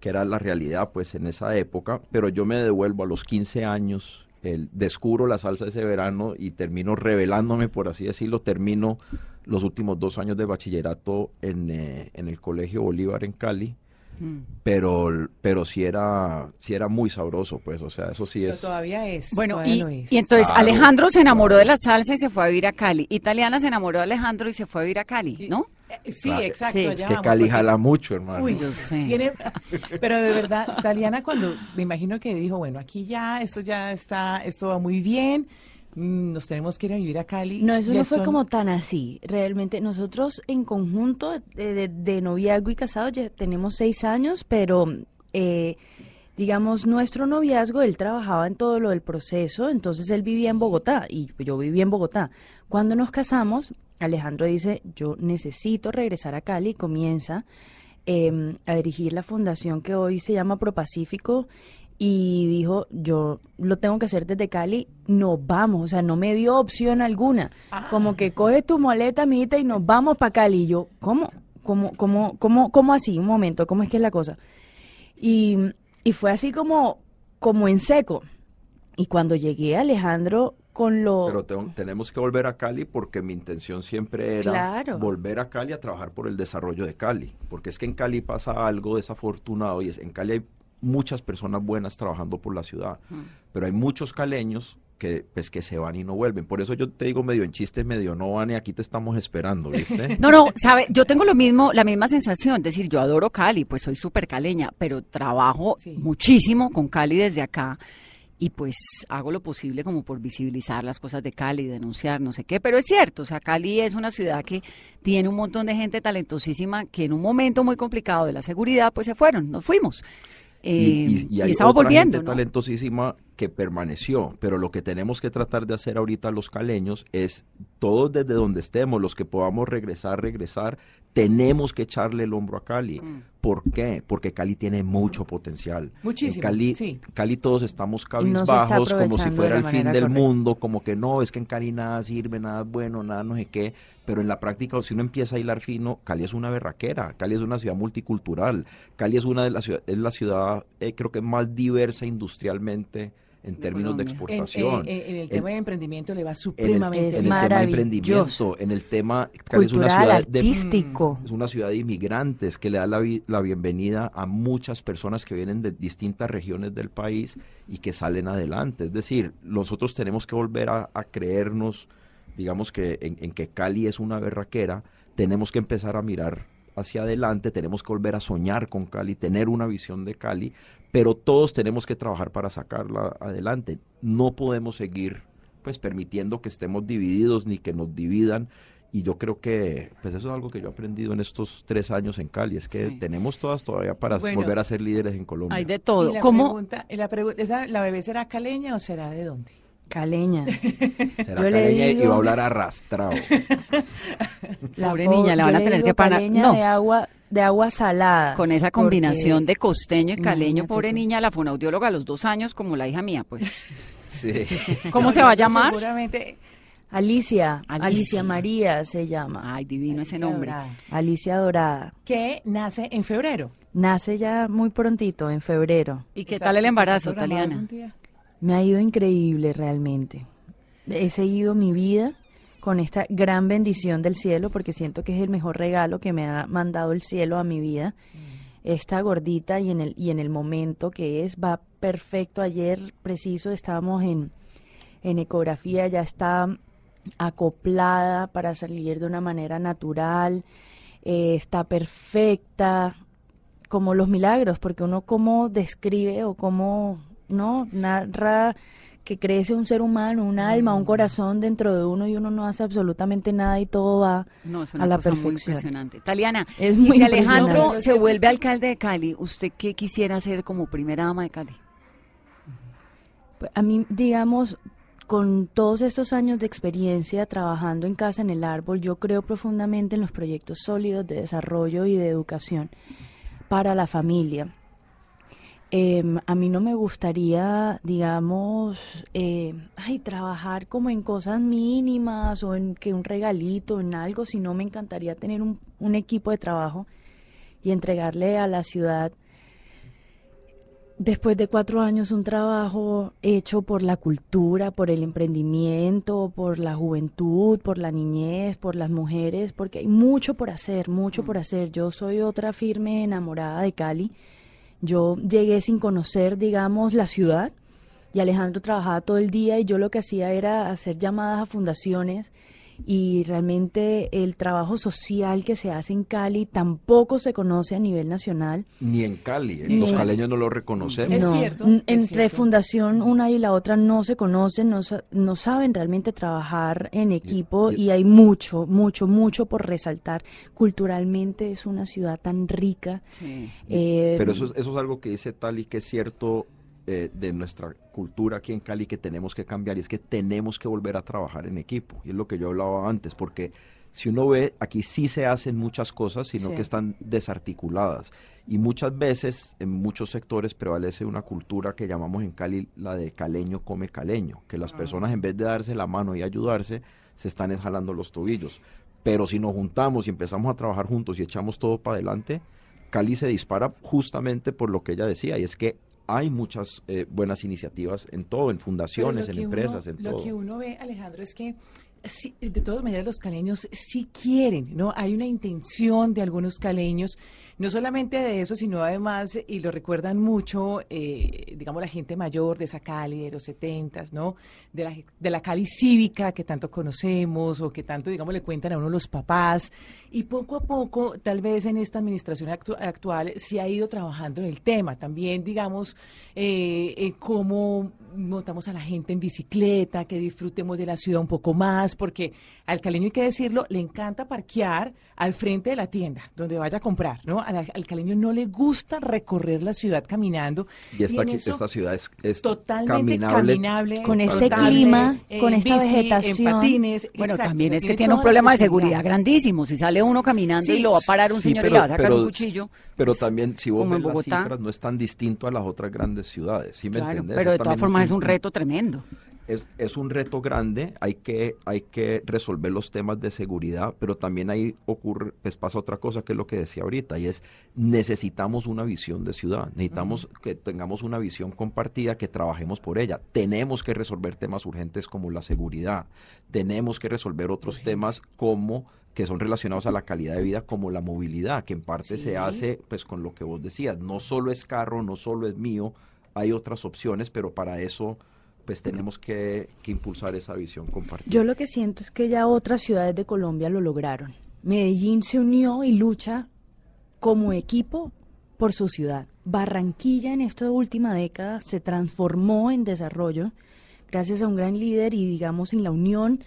que era la realidad pues en esa época, pero yo me devuelvo a los 15 años, el, descubro la salsa ese verano y termino revelándome, por así decirlo, termino los últimos dos años de bachillerato en, eh, en el Colegio Bolívar en Cali, Mm. pero, pero sí era, sí era muy sabroso, pues, o sea, eso sí Pero es... todavía es. Bueno, todavía y, lo es. y entonces Claro, Alejandro se enamoró claro. de la salsa y se fue a vivir a Cali. Italiana se enamoró de Alejandro y se fue a vivir a Cali, ¿no? Eh, Sí, Claro. exacto. Sí. Es que Cali porque- jala mucho, hermano. Uy, Yo sé. tiene- [laughs] pero de verdad, Taliana cuando me imagino que dijo, bueno, aquí ya, esto ya está, esto va muy bien, nos tenemos que ir a vivir a Cali. No, eso no fue son- como tan así. Realmente nosotros en conjunto de, de- de noviazgo y casado ya tenemos seis años, pero eh, digamos nuestro noviazgo, él trabajaba en todo lo del proceso, entonces él vivía en Bogotá y yo vivía en Bogotá. Cuando nos casamos, Alejandro dice, yo necesito regresar a Cali y comienza eh, a dirigir la fundación que hoy se llama Propacífico y dijo, yo lo tengo que hacer desde Cali, nos vamos, o sea, no me dio opción alguna, como que coge tu maleta, amiguita, y nos vamos para Cali. Y yo, ¿cómo? ¿Cómo, cómo, cómo, cómo así? Un momento, ¿cómo es que es la cosa? Y, y fue así como, como en seco. Y cuando llegué, Alejandro, con lo... Pero te- tenemos que volver a Cali porque mi intención siempre era Claro. volver a Cali a trabajar por el desarrollo de Cali. Porque es que en Cali pasa algo desafortunado y es en Cali hay muchas personas buenas trabajando por la ciudad, pero hay muchos caleños que pues que se van y no vuelven. Por eso yo te digo medio en chiste, medio no van y aquí te estamos esperando, ¿viste? [laughs] No, no, sabe, yo tengo lo mismo, la misma sensación, es decir, yo adoro Cali, pues soy súper caleña, pero trabajo Sí. muchísimo con Cali desde acá y pues hago lo posible como por visibilizar las cosas de Cali, denunciar, no sé qué, pero es cierto, o sea, Cali es una ciudad que tiene un montón de gente talentosísima que en un momento muy complicado de la seguridad, pues se fueron, nos fuimos. Eh, y, y- y hay estamos otra volviendo, gente ¿no? talentosísima que permaneció, pero lo que tenemos que tratar de hacer ahorita los caleños es todos desde donde estemos, los que podamos regresar, regresar, tenemos que echarle el hombro a Cali. Mm. ¿Por qué? Porque Cali tiene mucho potencial. Muchísimo, En Cali, sí. Cali todos estamos cabizbajos, como si fuera el fin del correcta. mundo, como que no, es que en Cali nada sirve, nada es bueno, nada no sé qué, pero en la práctica, si uno empieza a hilar fino, Cali es una berraquera, Cali es una ciudad multicultural, Cali es una de las ciudades, es la ciudad, eh, creo que más diversa industrialmente en términos de. En, exportación. en- en el En- tema de emprendimiento le va en el, supremamente Es en el bien. tema de maravilloso. emprendimiento, en el tema, Cali es una cultural, ciudad de, artístico. es una ciudad de inmigrantes que le da la, la bienvenida a muchas personas que vienen de distintas regiones del país y que salen adelante. Es decir, nosotros tenemos que volver a, a creernos, digamos que en, en que Cali es una berraquera, tenemos que empezar a mirar hacia adelante, tenemos que volver a soñar con Cali, tener una visión de Cali, pero todos tenemos que trabajar para sacarla adelante. No podemos seguir pues permitiendo que estemos divididos ni que nos dividan y yo creo que pues eso es algo que yo he aprendido en estos tres años en Cali, es que Sí. tenemos todas todavía para Bueno. volver a ser líderes en Colombia. Hay de Y todo. la ¿Cómo? pregunta, y la, pregu- esa, ¿La bebé será caleña o será de dónde? Caleña. Será yo le caleña y va a hablar arrastrado. [laughs] Pobre po- niña, la van a tener que parar- caleña no. de agua, de agua salada. Con esa porque- combinación de costeño y caleño, pobre tú. niña, la fonaudióloga a los dos años, como la hija mía, pues. [laughs] Sí. ¿Cómo No, se va a llamar? Seguramente. Alicia, Alicia. Alicia, María se llama. Ay, divino ese nombre. Dorada, Alicia Dorada. Que nace en febrero. Nace ya muy prontito, en febrero. ¿Y qué tal el embarazo, Taliana? Me ha ido increíble realmente. He seguido mi vida con esta gran bendición del cielo porque siento que es el mejor regalo que me ha mandado el cielo a mi vida. Esta gordita y en el y en el momento que es va perfecto. Ayer preciso estábamos en en ecografía ya está acoplada para salir de una manera natural, eh, está perfecta, como los milagros, porque uno como describe o como no narra que crece un ser humano, un alma, un corazón dentro de uno y uno no hace absolutamente nada y todo va a la perfección. impresionante. Taliana, es y muy si Alejandro se vuelve alcalde de Cali, ¿usted qué quisiera hacer como primera dama de Cali? A mí, digamos, con todos estos años de experiencia trabajando en Casa en el Árbol, yo creo profundamente en los proyectos sólidos de desarrollo y de educación para la familia. Eh, a mí no me gustaría, digamos, eh, ay, trabajar como en cosas mínimas o en que un regalito, en algo, sino me encantaría tener un, un equipo de trabajo y entregarle a la ciudad después de cuatro años un trabajo hecho por la cultura, por el emprendimiento, por la juventud, por la niñez, por las mujeres, porque hay mucho por hacer, mucho por hacer. Yo soy otra firme enamorada de Cali. Yo llegué sin conocer, digamos, la ciudad y Alejandro trabajaba todo el día y yo lo que hacía era hacer llamadas a fundaciones y realmente el trabajo social que se hace en Cali tampoco se conoce a nivel nacional. Ni en Cali, ¿eh? Ni los en- caleños no lo reconocemos. Es cierto, es entre cierto. fundación una y la otra no se conocen, no, no saben realmente trabajar en equipo y- y hay mucho, mucho, mucho por resaltar. Culturalmente es una ciudad tan rica. eh, Pero eso, es- eso es algo que dice Tali que es cierto eh, de nuestra cultura aquí en Cali que tenemos que cambiar y es que tenemos que volver a trabajar en equipo. Y es lo que yo hablaba antes, porque si uno ve, aquí sí se hacen muchas cosas, sino Sí. que están desarticuladas. Y muchas veces en muchos sectores prevalece una cultura que llamamos en Cali la de caleño come caleño, que las personas en vez de darse la mano y ayudarse, se están esjalando los tobillos. Pero si nos juntamos y empezamos a trabajar juntos y echamos todo para adelante, Cali se dispara justamente por lo que ella decía, y es que hay muchas eh, buenas iniciativas en todo, en fundaciones, lo en que empresas, uno- en lo todo. que uno ve, Alejandro, es que sí, de todas maneras los caleños sí quieren, ¿no? Hay una intención de algunos caleños, no solamente de eso, sino además, y lo recuerdan mucho, eh, digamos, la gente mayor de esa Cali de los setentas, ¿no? De la, de la Cali cívica que tanto conocemos o que tanto, digamos, le cuentan a uno los papás. Y poco a poco, tal vez en esta administración actu- actual, se ha ido trabajando en el tema. También, digamos, eh, eh, cómo montamos a la gente en bicicleta, que disfrutemos de la ciudad un poco más, porque al caleño hay que decirlo, le encanta parquear al frente de la tienda, donde vaya a comprar, ¿no? Al, al caleño no le gusta recorrer la ciudad caminando. Y esta, en aquí- eso, esta ciudad es, es totalmente caminable. caminable, Con este totalmente, clima, con esta bici, vegetación. en patines, Bueno, exacto, también es que tiene un problema de seguridad grandísimo. Si sale uno caminando y lo va a parar un Sí, señor y le va a sacar un cuchillo. Pero pues, también, si vos ves en las cifras, no es tan distinto a las otras grandes ciudades, ¿sí me Claro, entendés? pero de todas formas es un reto tremendo. Es, es un reto grande, hay que, hay que resolver los temas de seguridad, pero también ahí ocurre, pues pasa otra cosa que es lo que decía ahorita, y es necesitamos una visión de ciudad, necesitamos que tengamos una visión compartida, que trabajemos por ella, tenemos que resolver temas urgentes como la seguridad, tenemos que resolver otros temas como que son relacionados a la calidad de vida como la movilidad, que en parte se hace pues con lo que vos decías, no solo es carro, no solo es mío, hay otras opciones, pero para eso pues tenemos que, impulsar esa visión compartida. Yo lo que siento es que ya otras ciudades de Colombia lo lograron. Medellín se unió y lucha como equipo por su ciudad. Barranquilla en esta última década se transformó en desarrollo gracias a un gran líder y digamos en la unión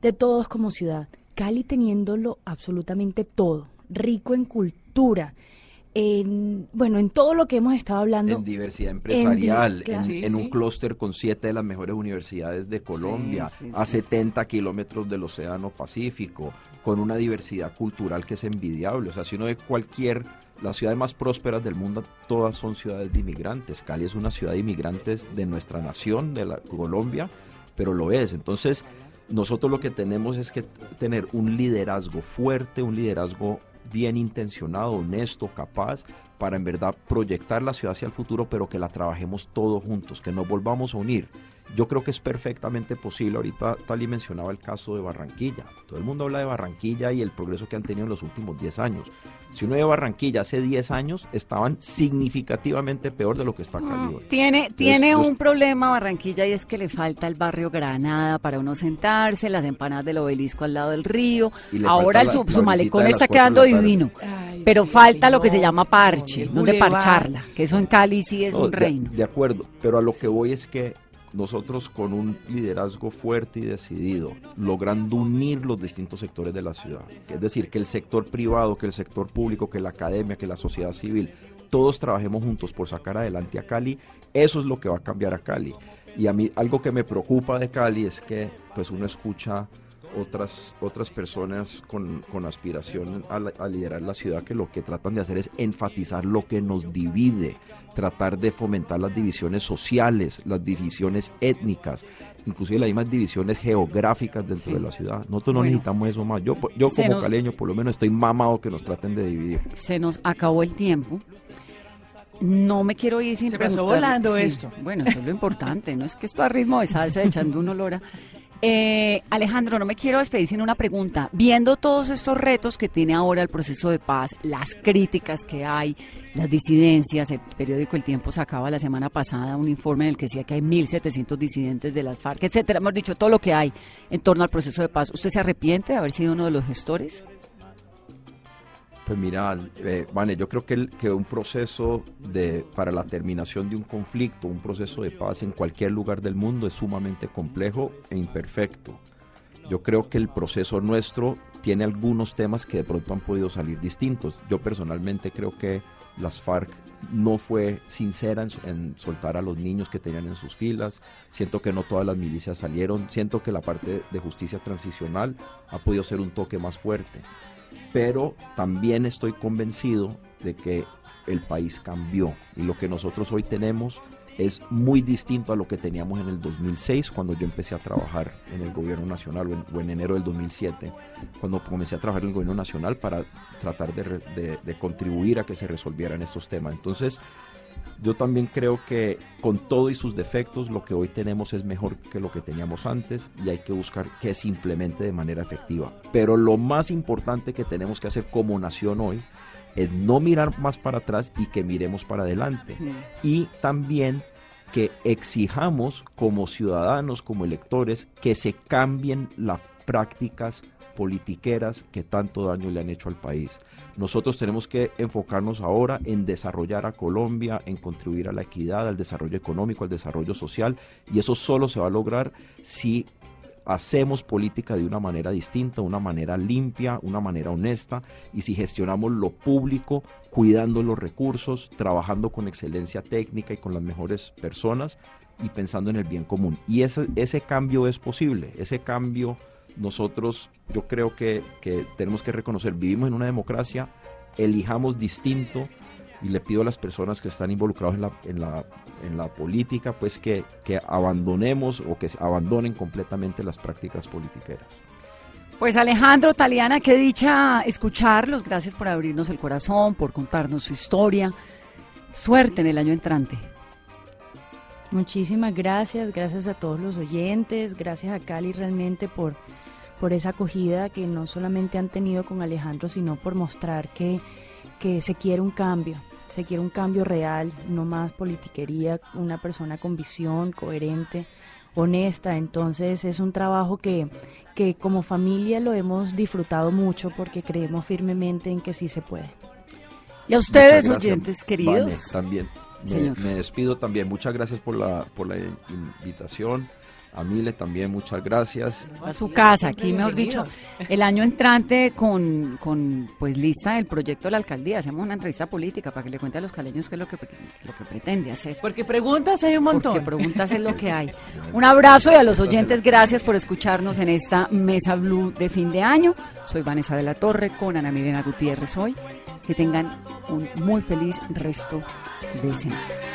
de todos como ciudad. Cali teniéndolo absolutamente todo, rico en cultura, en bueno, en todo lo que hemos estado hablando. en diversidad empresarial, en, claro. Sí, en sí. un clúster con siete de las mejores universidades de Colombia, sí, a sí, 70 kilómetros del Océano Pacífico, con una diversidad cultural que es envidiable. O sea, si uno ve cualquier, las ciudades más prósperas del mundo, todas son ciudades de inmigrantes. Cali es una ciudad de inmigrantes de nuestra nación, de la Colombia, pero lo es. Entonces, nosotros lo que tenemos es que tener un liderazgo fuerte, un liderazgo bien intencionado, honesto, capaz, para en verdad proyectar la ciudad hacia el futuro, pero que la trabajemos todos juntos, que nos volvamos a unir. Yo creo que es perfectamente posible. Ahorita Tali mencionaba el caso de Barranquilla. Todo el mundo habla de Barranquilla y el progreso que han tenido en los últimos 10 años. Si uno ve Barranquilla hace 10 años, estaban significativamente peor de lo que está acá. Mm, tiene tiene un problema Barranquilla y es que le falta el barrio Granada para uno sentarse, las empanadas del obelisco al lado del río. Ahora su, malecón está quedando divino. pero falta lo que se llama parche, donde parcharla, que eso en Cali sí es un reino. De acuerdo, pero a lo que voy es que nosotros con un liderazgo fuerte y decidido, logrando unir los distintos sectores de la ciudad, es decir, que el sector privado, que el sector público, que la academia, que la sociedad civil, todos trabajemos juntos por sacar adelante a Cali, eso es lo que va a cambiar a Cali. Y a mí algo que me preocupa de Cali es que pues uno escucha otras, otras personas con, aspiración a, liderar la ciudad que lo que tratan de hacer es enfatizar lo que nos divide, tratar de fomentar las divisiones sociales, las divisiones étnicas, inclusive las mismas divisiones geográficas dentro de la ciudad. Nosotros no necesitamos eso más. Yo, yo como caleño por lo menos estoy mamado que nos traten de dividir. Se nos acabó el tiempo. No me quiero ir sin Se pasó volando esto. Bueno, eso es lo importante, no es que esto a ritmo de salsa echando un olor a... Eh, Alejandro, no me quiero despedir sin una pregunta. Viendo todos estos retos que tiene ahora el proceso de paz, las críticas que hay, las disidencias, el periódico El Tiempo sacaba la semana pasada un informe en el que decía que hay 1.700 disidentes de las FARC, etcétera. Hemos dicho todo lo que hay en torno al proceso de paz. ¿Usted se arrepiente de haber sido uno de los gestores? Pues mira, eh, Vane, yo creo que, que un proceso de, para la terminación de un conflicto, un proceso de paz en cualquier lugar del mundo es sumamente complejo e imperfecto. Yo creo que el proceso nuestro tiene algunos temas que de pronto han podido salir distintos. Yo personalmente creo que las FARC no fue sincera en, en, soltar a los niños que tenían en sus filas. Siento que no todas las milicias salieron. Siento que la parte de justicia transicional ha podido ser un toque más fuerte pero también estoy convencido de que el país cambió y lo que nosotros hoy tenemos es muy distinto a lo que teníamos en el 2006 cuando yo empecé a trabajar en el gobierno nacional o en, enero del 2007 cuando comencé a trabajar en el gobierno nacional para tratar de, de contribuir a que se resolvieran estos temas. Entonces yo también creo que con todo y sus defectos, lo que hoy tenemos es mejor que lo que teníamos antes y hay que buscar que se implemente de manera efectiva. Pero lo más importante que tenemos que hacer como nación hoy es no mirar más para atrás y que miremos para adelante. Y también que exijamos como ciudadanos, como electores, que se cambien las prácticas politiqueras que tanto daño le han hecho al país. Nosotros tenemos que enfocarnos ahora en desarrollar a Colombia, en contribuir a la equidad, al desarrollo económico, al desarrollo social, y eso solo se va a lograr si hacemos política de una manera distinta, una manera limpia, una manera honesta, y si gestionamos lo público, cuidando los recursos, trabajando con excelencia técnica y con las mejores personas y pensando en el bien común. Y ese, ese cambio es posible, ese cambio nosotros yo creo que, tenemos que reconocer, vivimos en una democracia, elijamos distinto y le pido a las personas que están involucrados en la, en la, en la política, pues que, que abandonemos o que abandonen completamente las prácticas politiqueras. Pues Alejandro, Taliana, qué dicha escucharlos. Gracias por abrirnos el corazón, por contarnos su historia. Suerte en el año entrante. Muchísimas gracias, gracias a todos los oyentes, gracias a Cali realmente por por esa acogida que no solamente han tenido con Alejandro, sino por mostrar que, que se quiere un cambio, se quiere un cambio real, no más politiquería, una persona con visión, coherente, honesta. Entonces es un trabajo que, que como familia lo hemos disfrutado mucho porque creemos firmemente en que sí se puede. Y a ustedes, oyentes queridos. también. Me, despido también. Muchas gracias por la, por la invitación. A Mile también muchas gracias. A su casa, aquí mejor dicho, el año entrante con, con pues lista del proyecto de la alcaldía. Hacemos una entrevista política para que le cuente a los caleños qué es lo que, lo que pretende hacer. Porque preguntas hay un montón. Porque preguntas es lo que hay. [laughs] Un abrazo y a los oyentes, gracias por escucharnos en esta Mesa Blue de fin de año. Soy Vanessa de la Torre con Ana Milena Gutiérrez hoy. Que tengan un muy feliz resto de semana.